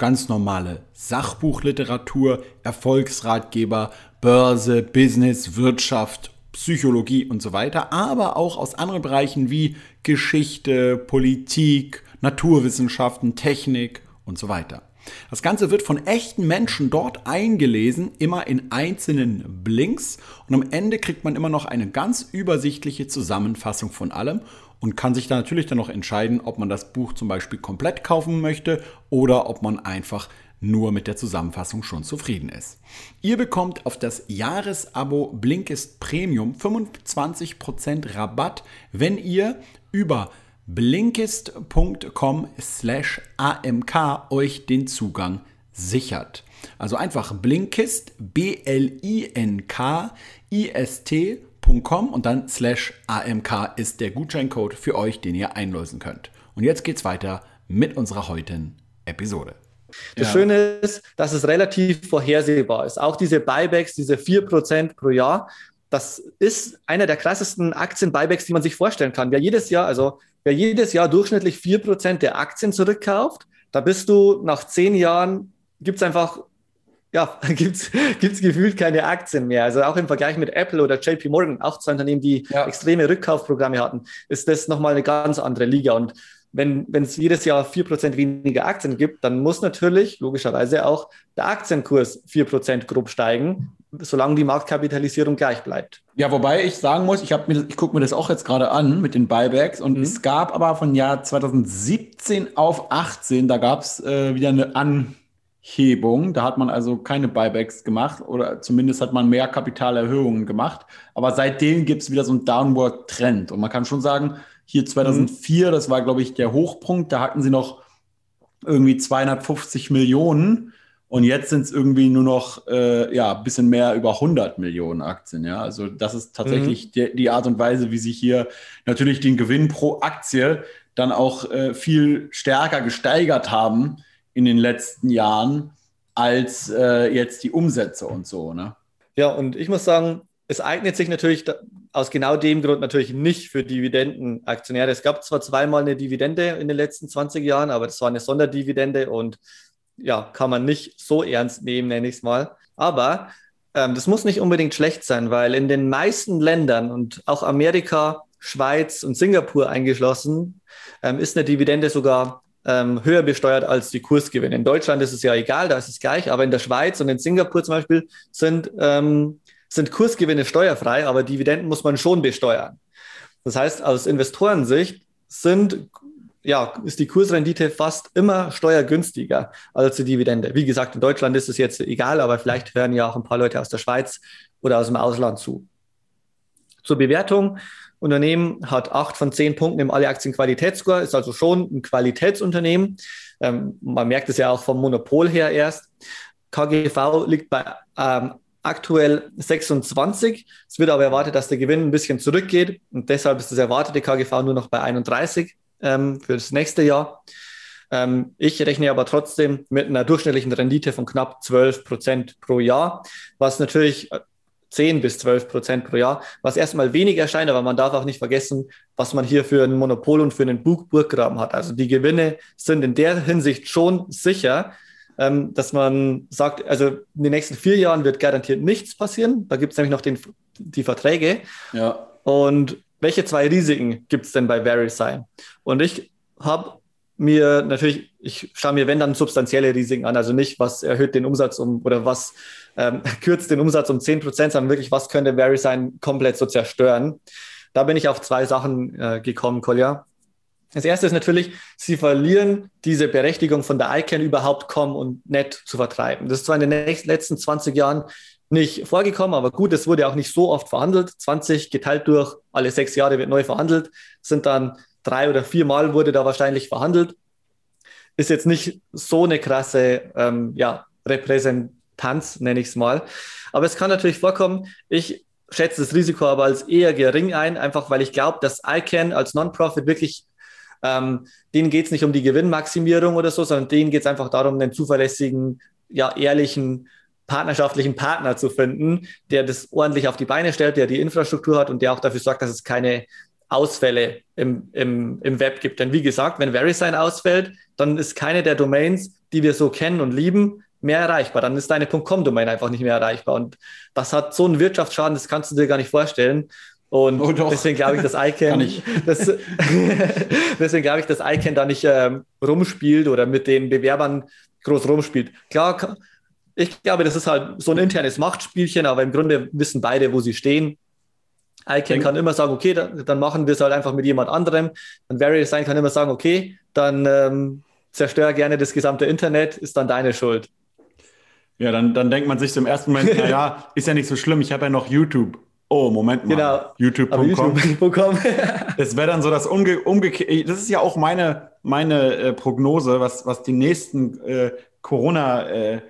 ganz normale Sachbuchliteratur, Erfolgsratgeber, Börse, Business, Wirtschaft, Psychologie und so weiter, aber auch aus anderen Bereichen wie Geschichte, Politik, Naturwissenschaften, Technik und so weiter. Das Ganze wird von echten Menschen dort eingelesen, immer in einzelnen Blinks und am Ende kriegt man immer noch eine ganz übersichtliche Zusammenfassung von allem und kann sich dann natürlich dann noch entscheiden, ob man das Buch zum Beispiel komplett kaufen möchte oder ob man einfach nur mit der Zusammenfassung schon zufrieden ist. Ihr bekommt auf das Jahresabo Blinkist Premium 25% Rabatt, wenn ihr über blinkist.com slash amk euch den Zugang sichert. Also einfach Blinkist, B-L-I-N-K-I-S-T amk.com und dann slash amk ist der Gutscheincode für euch, den ihr einlösen könnt. Und jetzt geht's weiter mit unserer heutigen Episode. Das ja. Schöne ist, dass es relativ vorhersehbar ist. Auch diese Buybacks, diese 4% pro Jahr, das ist einer der krassesten Aktien-Buybacks, die man sich vorstellen kann. Wer jedes Jahr, also wer jedes Jahr durchschnittlich 4% der Aktien zurückkauft, da bist du nach zehn Jahren, gibt es einfach ja, [laughs] gibt es gefühlt keine Aktien mehr. Also auch im Vergleich mit Apple oder JP Morgan, auch zwei Unternehmen, die ja. extreme Rückkaufprogramme hatten, ist das nochmal eine ganz andere Liga. Und wenn es jedes Jahr vier Prozent weniger Aktien gibt, dann muss natürlich logischerweise auch der Aktienkurs vier Prozent grob steigen, solange die Marktkapitalisierung gleich bleibt. Ja, wobei ich sagen muss, ich, ich gucke mir das auch jetzt gerade an mit den Buybacks und mhm. es gab aber von Jahr 2017 auf 18, da gab es äh, wieder eine An Hebung. Da hat man also keine Buybacks gemacht oder zumindest hat man mehr Kapitalerhöhungen gemacht. Aber seitdem gibt es wieder so einen Downward-Trend. Und man kann schon sagen, hier 2004, mhm. das war, glaube ich, der Hochpunkt, da hatten sie noch irgendwie 250 Millionen. Und jetzt sind es irgendwie nur noch äh, ja, ein bisschen mehr über 100 Millionen Aktien. Ja? Also das ist tatsächlich mhm. die, die, Art und Weise, wie sich hier natürlich den Gewinn pro Aktie dann auch äh, viel stärker gesteigert haben in den letzten Jahren als äh, jetzt die Umsätze und so. Ne? Ja, und ich muss sagen, es eignet sich natürlich aus genau dem Grund natürlich nicht für Dividendenaktionäre. Es gab zwar zweimal eine Dividende in den letzten 20 Jahren, aber das war eine Sonderdividende und ja, kann man nicht so ernst nehmen, nenne ich es mal. Aber ähm, das muss nicht unbedingt schlecht sein, weil in den meisten Ländern und auch Amerika, Schweiz und Singapur eingeschlossen, ähm, ist eine Dividende sogar ähm, höher besteuert als die Kursgewinne. In Deutschland ist es ja egal, da ist es gleich, aber in der Schweiz und in Singapur zum Beispiel sind, ähm, sind Kursgewinne steuerfrei, aber Dividenden muss man schon besteuern. Das heißt, aus Investorensicht sind, ja, ist die Kursrendite fast immer steuergünstiger als die Dividende. Wie gesagt, in Deutschland ist es jetzt egal, aber vielleicht hören ja auch ein paar Leute aus der Schweiz oder aus dem Ausland zu. Zur Bewertung. Unternehmen hat acht von zehn Punkten im Alle-Aktien-Qualitätsscore, ist also schon ein Qualitätsunternehmen. Ähm, man merkt es ja auch vom Monopol her erst. KGV liegt bei ähm, aktuell 26. Es wird aber erwartet, dass der Gewinn ein bisschen zurückgeht und deshalb ist das erwartete KGV nur noch bei 31 ähm, für das nächste Jahr. Ähm, ich rechne aber trotzdem mit einer durchschnittlichen Rendite von knapp 12 Prozent pro Jahr, was natürlich 10 bis 12 Prozent pro Jahr, was erstmal wenig erscheint, aber man darf auch nicht vergessen, was man hier für ein Monopol und für einen Burggraben hat. Also die Gewinne sind in der Hinsicht schon sicher. ähm, dass man sagt, also in den nächsten vier Jahren wird garantiert nichts passieren. Da gibt es nämlich noch den, die Verträge. Ja. Und welche zwei Risiken gibt es denn bei VeriSign? Und ich habe mir natürlich, ich schaue mir, wenn dann substanzielle Risiken an, also nicht, was erhöht den Umsatz um oder was ähm, [laughs] kürzt den Umsatz um 10 Prozent, sondern wirklich, was könnte VeriSign komplett so zerstören. Da bin ich auf zwei Sachen äh, gekommen, Kolja. Das erste ist natürlich, sie verlieren diese Berechtigung von der ICANN überhaupt kommen und nett zu vertreiben. Das ist zwar in den letzten 20 Jahren nicht vorgekommen, aber gut, es wurde auch nicht so oft verhandelt. 20 geteilt durch alle sechs Jahre wird neu verhandelt, sind dann drei oder vier Mal wurde da wahrscheinlich verhandelt. Ist jetzt nicht so eine krasse ähm, ja, Repräsentanz, nenne ich es mal. Aber es kann natürlich vorkommen, ich schätze das Risiko aber als eher gering ein, einfach weil ich glaube, dass ICANN als Non-Profit wirklich, ähm, denen geht es nicht um die Gewinnmaximierung oder so, sondern denen geht es einfach darum, einen zuverlässigen, ja, ehrlichen partnerschaftlichen Partner zu finden, der das ordentlich auf die Beine stellt, der die Infrastruktur hat und der auch dafür sorgt, dass es keine Ausfälle im, im, im Web gibt. Denn wie gesagt, wenn VeriSign ausfällt, dann ist keine der Domains, die wir so kennen und lieben, mehr erreichbar. Dann ist deine .com-Domain einfach nicht mehr erreichbar. Und das hat so einen Wirtschaftsschaden, das kannst du dir gar nicht vorstellen. Und oh deswegen glaube ich, dass [laughs] ICANN, [laughs] das, [laughs] deswegen glaube ich, dass ICANN da nicht ähm, rumspielt oder mit den Bewerbern groß rumspielt. Klar ich glaube, das ist halt so ein internes Machtspielchen, aber im Grunde wissen beide, wo sie stehen. ICANN kann immer sagen, okay, dann, dann machen wir es halt einfach mit jemand anderem. Und VeriSign kann immer sagen, okay, dann ähm, zerstör gerne das gesamte Internet, ist dann deine Schuld. Ja, dann, dann denkt man sich zum ersten Moment, [laughs] naja, ist ja nicht so schlimm, ich habe ja noch YouTube. Oh, Moment mal. Genau. YouTube.com. YouTube [laughs] das wäre dann so das umge umgekehrt. Das ist ja auch meine, meine äh, Prognose, was, was die nächsten äh, Corona- äh,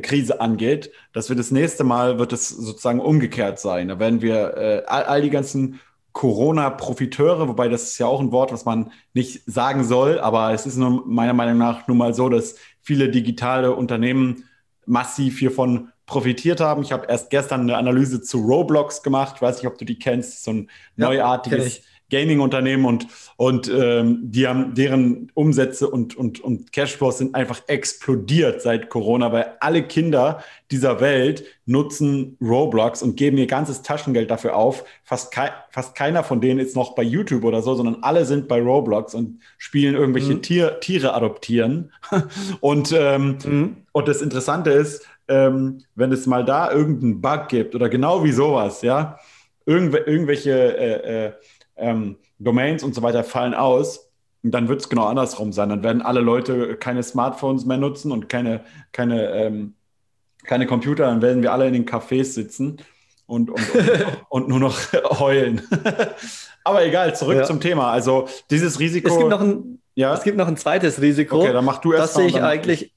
Krise angeht, dass wir das nächste Mal wird es sozusagen umgekehrt sein. Da werden wir äh, all, all die ganzen Corona-Profiteure, wobei das ist ja auch ein Wort, was man nicht sagen soll, aber es ist nur meiner Meinung nach nun mal so, dass viele digitale Unternehmen massiv hiervon profitiert haben. Ich habe erst gestern eine Analyse zu Roblox gemacht. Ich weiß nicht, ob du die kennst. So ein ja, neuartiges Gaming-Unternehmen und, und ähm, die haben deren Umsätze und, und, und Cashflows sind einfach explodiert seit Corona, weil alle Kinder dieser Welt nutzen Roblox und geben ihr ganzes Taschengeld dafür auf. Fast, kei fast keiner von denen ist noch bei YouTube oder so, sondern alle sind bei Roblox und spielen irgendwelche mhm. Tier Tiere adoptieren. [laughs] und, ähm, mhm. und das Interessante ist, ähm, wenn es mal da irgendeinen Bug gibt oder genau wie sowas, ja, irgendw irgendwelche äh, äh, ähm, Domains und so weiter fallen aus. Und dann wird es genau andersrum sein. Dann werden alle Leute keine Smartphones mehr nutzen und keine, keine, ähm, keine Computer. Dann werden wir alle in den Cafés sitzen und, und, und, [laughs] und nur noch heulen. [laughs] Aber egal, zurück ja. zum Thema. Also dieses Risiko. Es gibt noch ein, ja? es gibt noch ein zweites Risiko. Okay, dann mach du erst. Das sehe ich eigentlich.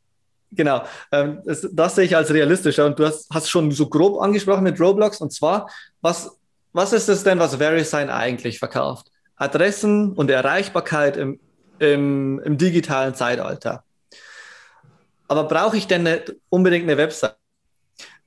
Genau, ähm, das, das, sehe ich als realistischer. Und du hast, hast schon so grob angesprochen mit Roblox. Und zwar, was was ist es denn, was VeriSign eigentlich verkauft? Adressen und Erreichbarkeit im, im, im digitalen Zeitalter. Aber brauche ich denn nicht unbedingt eine Website?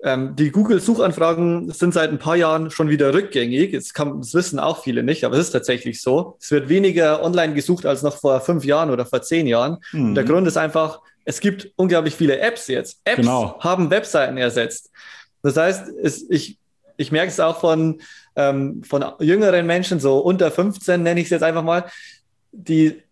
Ähm, die Google-Suchanfragen sind seit ein paar Jahren schon wieder rückgängig. Das, kann, das wissen auch viele nicht, aber es ist tatsächlich so. Es wird weniger online gesucht als noch vor fünf Jahren oder vor zehn Jahren. Mhm. Der Grund ist einfach, es gibt unglaublich viele Apps jetzt. Apps genau. haben Webseiten ersetzt. Das heißt, es, ich, ich merke es auch von, ähm, von jüngeren Menschen, so unter 15 nenne ich es jetzt einfach mal, die,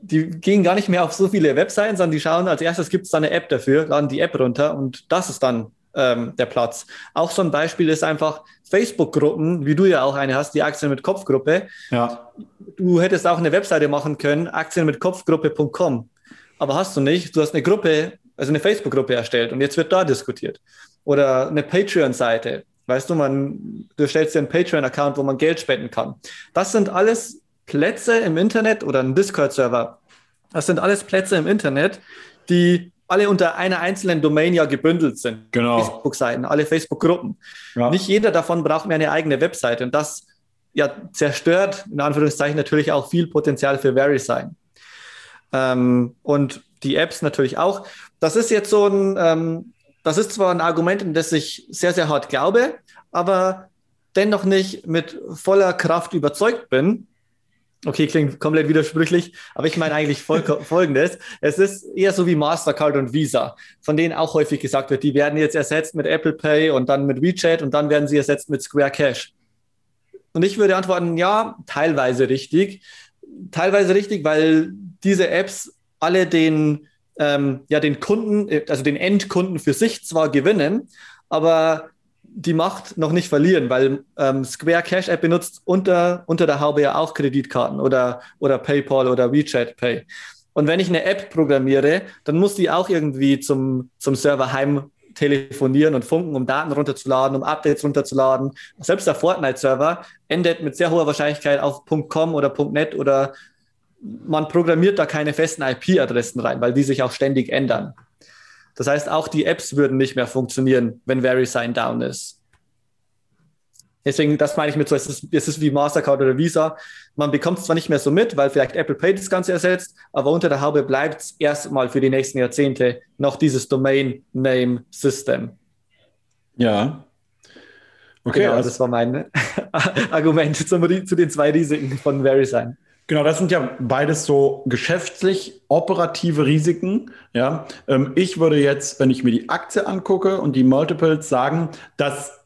die gehen gar nicht mehr auf so viele Webseiten, sondern die schauen, als erstes gibt es da eine App dafür, laden die App runter und das ist dann ähm, der Platz. Auch so ein Beispiel ist einfach Facebook-Gruppen, wie du ja auch eine hast, die Aktien mit Kopfgruppe. Ja. Du hättest auch eine Webseite machen können, Aktien mit Kopfgruppe.com. Aber hast du nicht. Du hast eine Gruppe, also eine Facebook-Gruppe erstellt und jetzt wird da diskutiert. Oder eine Patreon-Seite. Weißt du, man, du stellst dir einen Patreon-Account, wo man Geld spenden kann. Das sind alles Plätze im Internet oder ein Discord-Server. Das sind alles Plätze im Internet, die alle unter einer einzelnen Domain ja gebündelt sind. Genau. Facebook-Seiten, alle Facebook-Gruppen. Ja. Nicht jeder davon braucht mehr eine eigene Webseite. Und das ja, zerstört in Anführungszeichen natürlich auch viel Potenzial für VeriSign. Ähm, und die Apps natürlich auch. Das ist jetzt so ein, ähm, das ist zwar ein Argument, in das ich sehr, sehr hart glaube, aber dennoch nicht mit voller Kraft überzeugt bin. Okay, klingt komplett widersprüchlich, aber ich meine eigentlich [laughs] folgendes. Es ist eher so wie Mastercard und Visa, von denen auch häufig gesagt wird, die werden jetzt ersetzt mit Apple Pay und dann mit WeChat und dann werden sie ersetzt mit Square Cash. Und ich würde antworten, ja, teilweise richtig. Teilweise richtig, weil diese Apps alle den, ähm, ja, den Kunden, also den Endkunden für sich zwar gewinnen, aber die Macht noch nicht verlieren, weil ähm, Square Cash App benutzt unter, unter der Haube ja auch Kreditkarten oder, oder PayPal oder WeChat Pay. Und wenn ich eine App programmiere, dann muss die auch irgendwie zum, zum Server heim telefonieren und funken, um Daten runterzuladen, um Updates runterzuladen. Selbst der Fortnite-Server endet mit sehr hoher Wahrscheinlichkeit auf .com oder .net oder man programmiert da keine festen IP-Adressen rein, weil die sich auch ständig ändern. Das heißt, auch die Apps würden nicht mehr funktionieren, wenn VeriSign down ist. Deswegen, das meine ich mit so, es ist, es ist wie Mastercard oder Visa. Man bekommt es zwar nicht mehr so mit, weil vielleicht Apple Pay das Ganze ersetzt, aber unter der Haube bleibt es erstmal für die nächsten Jahrzehnte noch dieses Domain Name System. Ja. Okay, genau, also das war mein [laughs] Argument zum, zu den zwei Risiken von VeriSign. Genau, das sind ja beides so geschäftlich operative Risiken. Ja, ähm, ich würde jetzt, wenn ich mir die Aktie angucke und die Multiples sagen, dass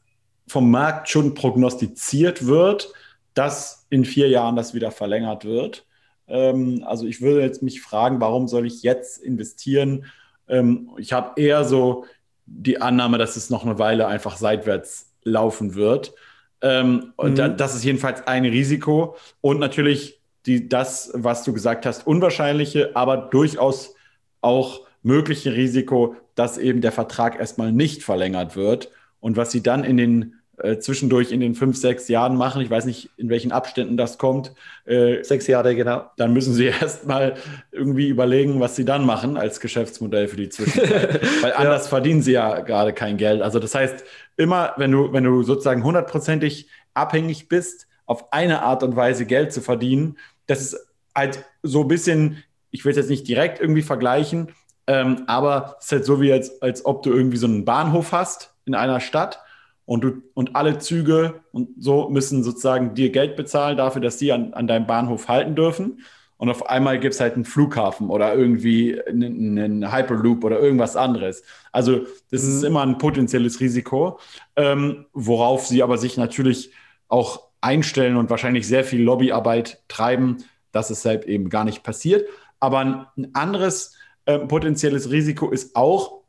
vom Markt schon prognostiziert wird, dass in vier Jahren das wieder verlängert wird. Ähm, also ich würde jetzt mich fragen, warum soll ich jetzt investieren? Ähm, ich habe eher so die Annahme, dass es noch eine Weile einfach seitwärts laufen wird. Und mhm. das ist jedenfalls ein Risiko. Und natürlich die, das, was du gesagt hast, unwahrscheinliche, aber durchaus auch mögliche Risiko, dass eben der Vertrag erstmal nicht verlängert wird. Und was sie dann in den äh, zwischendurch in den fünf, sechs Jahren machen, ich weiß nicht, in welchen Abständen das kommt. Äh, sechs Jahre, genau. Dann müssen sie [laughs] erstmal irgendwie überlegen, was sie dann machen als Geschäftsmodell für die Zwischenzeit. [laughs] Weil anders ja. verdienen sie ja gerade kein Geld. Also das heißt, immer, wenn du, wenn du sozusagen hundertprozentig abhängig bist, auf eine Art und Weise Geld zu verdienen, das ist halt so ein bisschen, ich will es jetzt nicht direkt irgendwie vergleichen, ähm, aber es ist halt so wie als, als ob du irgendwie so einen Bahnhof hast in einer Stadt und, du, und alle Züge und so müssen sozusagen dir Geld bezahlen dafür, dass sie an, an deinem Bahnhof halten dürfen. Und auf einmal gibt es halt einen Flughafen oder irgendwie einen, einen, Hyperloop oder irgendwas anderes. Also das mhm. ist immer ein potenzielles Risiko, ähm, worauf sie aber sich natürlich auch einstellen und wahrscheinlich sehr viel Lobbyarbeit treiben, dass es halt eben gar nicht passiert. Aber ein anderes äh, potenzielles Risiko ist auch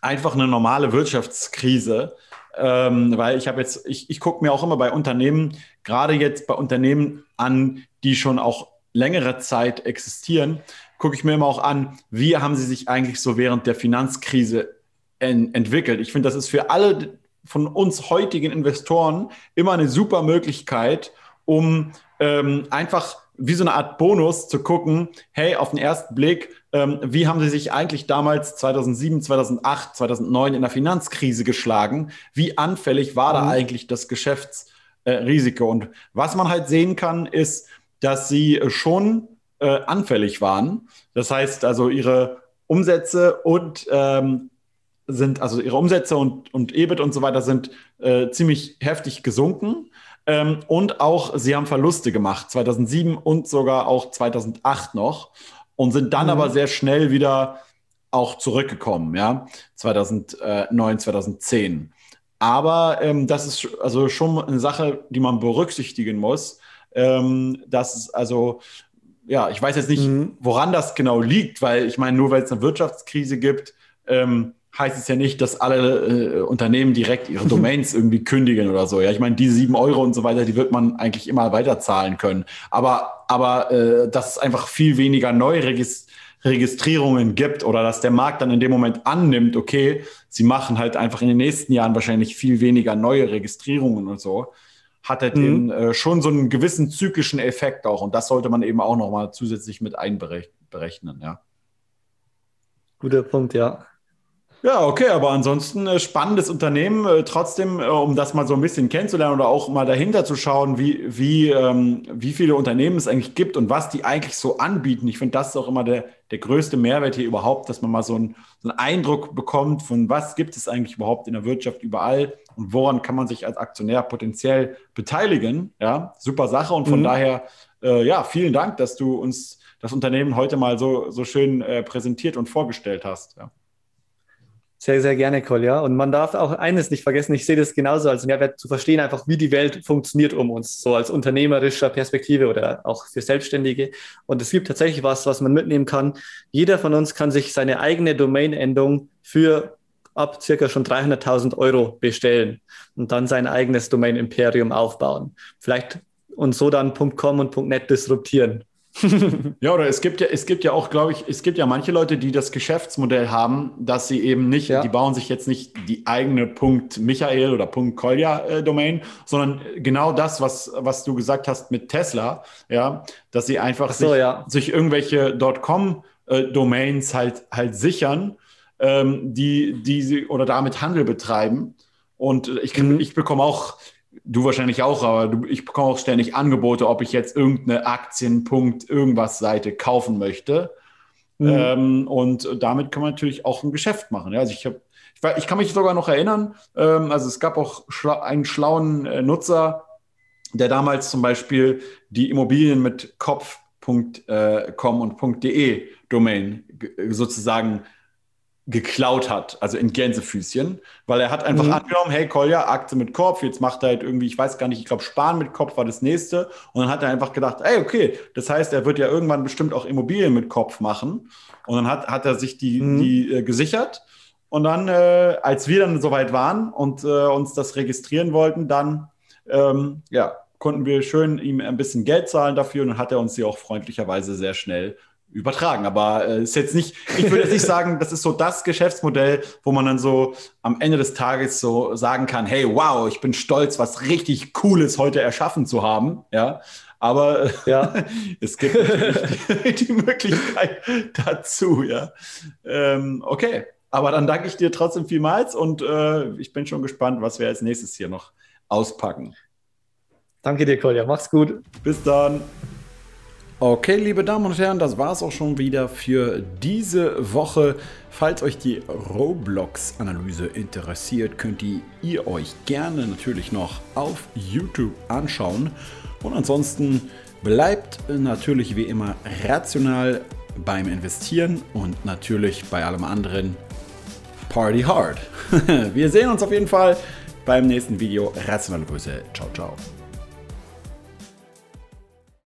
einfach eine normale Wirtschaftskrise. Ähm, weil ich habe jetzt, ich, ich gucke mir auch immer bei Unternehmen, gerade jetzt bei Unternehmen an, die schon auch längere Zeit existieren, gucke ich mir immer auch an, wie haben sie sich eigentlich so während der Finanzkrise en entwickelt. Ich finde, das ist für alle von uns heutigen Investoren immer eine super Möglichkeit, um ähm, einfach wie so eine Art Bonus zu gucken, hey, auf den ersten Blick, ähm, wie haben sie sich eigentlich damals 2007, 2008, 2009 in der Finanzkrise geschlagen? Wie anfällig war da mhm. eigentlich das Geschäftsrisiko? Äh, Und was man halt sehen kann, ist, dass sie schon äh, anfällig waren. Das heißt also, ihre Umsätze und ähm, sind, also ihre Umsätze und, und EBIT und so weiter sind äh, ziemlich heftig gesunken. Ähm, und auch sie haben Verluste gemacht, 2007 und sogar auch 2008 noch. Und sind dann mhm. aber sehr schnell wieder auch zurückgekommen, ja, 2009, 2010. Aber ähm, das ist also schon eine Sache, die man berücksichtigen muss. Ähm, dass also, ja, ich weiß jetzt nicht, mhm. woran das genau liegt, weil ich meine, nur weil es eine Wirtschaftskrise gibt, ähm, heißt es ja nicht, dass alle äh, Unternehmen direkt ihre [laughs] Domains irgendwie kündigen oder so. Ja, ich meine, die sieben Euro und so weiter, die wird man eigentlich immer weiter zahlen können. Aber, aber äh, dass es einfach viel weniger Neuregistrierungen gibt oder dass der Markt dann in dem Moment annimmt, okay, sie machen halt einfach in den nächsten Jahren wahrscheinlich viel weniger neue Registrierungen und so, hat halt mhm. den, äh, schon so einen gewissen zyklischen Effekt auch. Und das sollte man eben auch nochmal zusätzlich mit einberechnen, ja. Guter Punkt, ja. Ja, okay, aber ansonsten äh, spannendes Unternehmen. Äh, trotzdem, äh, um das mal so ein bisschen kennenzulernen oder auch mal dahinter zu schauen, wie, wie, ähm, wie viele Unternehmen es eigentlich gibt und was die eigentlich so anbieten. Ich finde, das ist auch immer der, der größte Mehrwert hier überhaupt, dass man mal so, ein, so einen Eindruck bekommt von, was gibt es eigentlich überhaupt in der Wirtschaft überall und woran kann man sich als Aktionär potenziell beteiligen. Ja, super Sache und von mhm. daher äh, ja, vielen Dank, dass du uns das Unternehmen heute mal so, so schön äh, präsentiert und vorgestellt hast. Ja. Sehr, sehr gerne, Kolja. Und man darf auch eines nicht vergessen, ich sehe das genauso als Mehrwert zu verstehen, einfach wie die Welt funktioniert um uns, so als unternehmerischer Perspektive oder auch für Selbstständige. Und es gibt tatsächlich was, was man mitnehmen kann. Jeder von uns kann sich seine eigene Domain-Endung für ab circa schon 300.000 Euro bestellen und dann sein eigenes Domain-Imperium aufbauen. Vielleicht und so dann .com und .net disruptieren. [laughs] ja, oder es gibt ja, es gibt ja auch, glaube ich, es gibt ja manche Leute, die das Geschäftsmodell haben, dass sie eben nicht, ja. die bauen sich jetzt nicht die eigene Punkt Michael oder Punkt Kolja äh, Domain, sondern genau das, was, was du gesagt hast mit Tesla, ja, dass sie einfach so, sich, ja. sich irgendwelche .com äh, Domains halt, halt sichern, ähm, die, die sie oder damit Handel betreiben. Und ich, mhm. ich bekomme auch Du wahrscheinlich auch, aber du, ich bekomme auch ständig Angebote, ob ich jetzt irgendeine Aktienpunkt, irgendwas Seite kaufen möchte. Mhm. Ähm, und damit kann man natürlich auch ein Geschäft machen. Ja? Also ich, hab, ich, ich, kann mich sogar noch erinnern, ähm, also es gab auch schla einen schlauen äh, Nutzer, der damals zum Beispiel die Immobilien mit kopf.com äh, und .de Domain sozusagen geklaut hat, also in Gänsefüßchen, weil er hat einfach mhm. angenommen, hey Kolja, Akte mit Kopf, jetzt macht er halt irgendwie, ich weiß gar nicht, ich glaube Sparen mit Kopf war das nächste und dann hat er einfach gedacht, ey, okay, das heißt, er wird ja irgendwann bestimmt auch Immobilien mit Kopf machen und dann hat, hat er sich die, mhm. die äh, gesichert und dann, äh, als wir dann soweit waren und äh, uns das registrieren wollten, dann, ähm, ja, konnten wir schön ihm ein bisschen Geld zahlen dafür und dann hat er uns sie auch freundlicherweise sehr schnell übertragen. Aber äh, ist jetzt nicht, ich würde jetzt nicht sagen, das ist so das Geschäftsmodell, wo man dann so am Ende des Tages so sagen kann, hey, wow, ich bin stolz, was richtig Cooles heute erschaffen zu haben. Ja. Aber ja. [laughs] es gibt die, die Möglichkeit dazu, ja. Ähm, okay. Aber dann danke ich dir trotzdem vielmals und äh, ich bin schon gespannt, was wir als nächstes hier noch auspacken. Danke dir, Kolja. Mach's gut. Bis dann. Okay, liebe Damen und Herren, das war es auch schon wieder für diese Woche. Falls euch die Roblox-Analyse interessiert, könnt ihr euch gerne natürlich noch auf YouTube anschauen. Und ansonsten bleibt natürlich wie immer rational beim Investieren und natürlich bei allem anderen Party hard. [laughs] Wir sehen uns auf jeden Fall beim nächsten Video. Rationale Grüße. Ciao, ciao.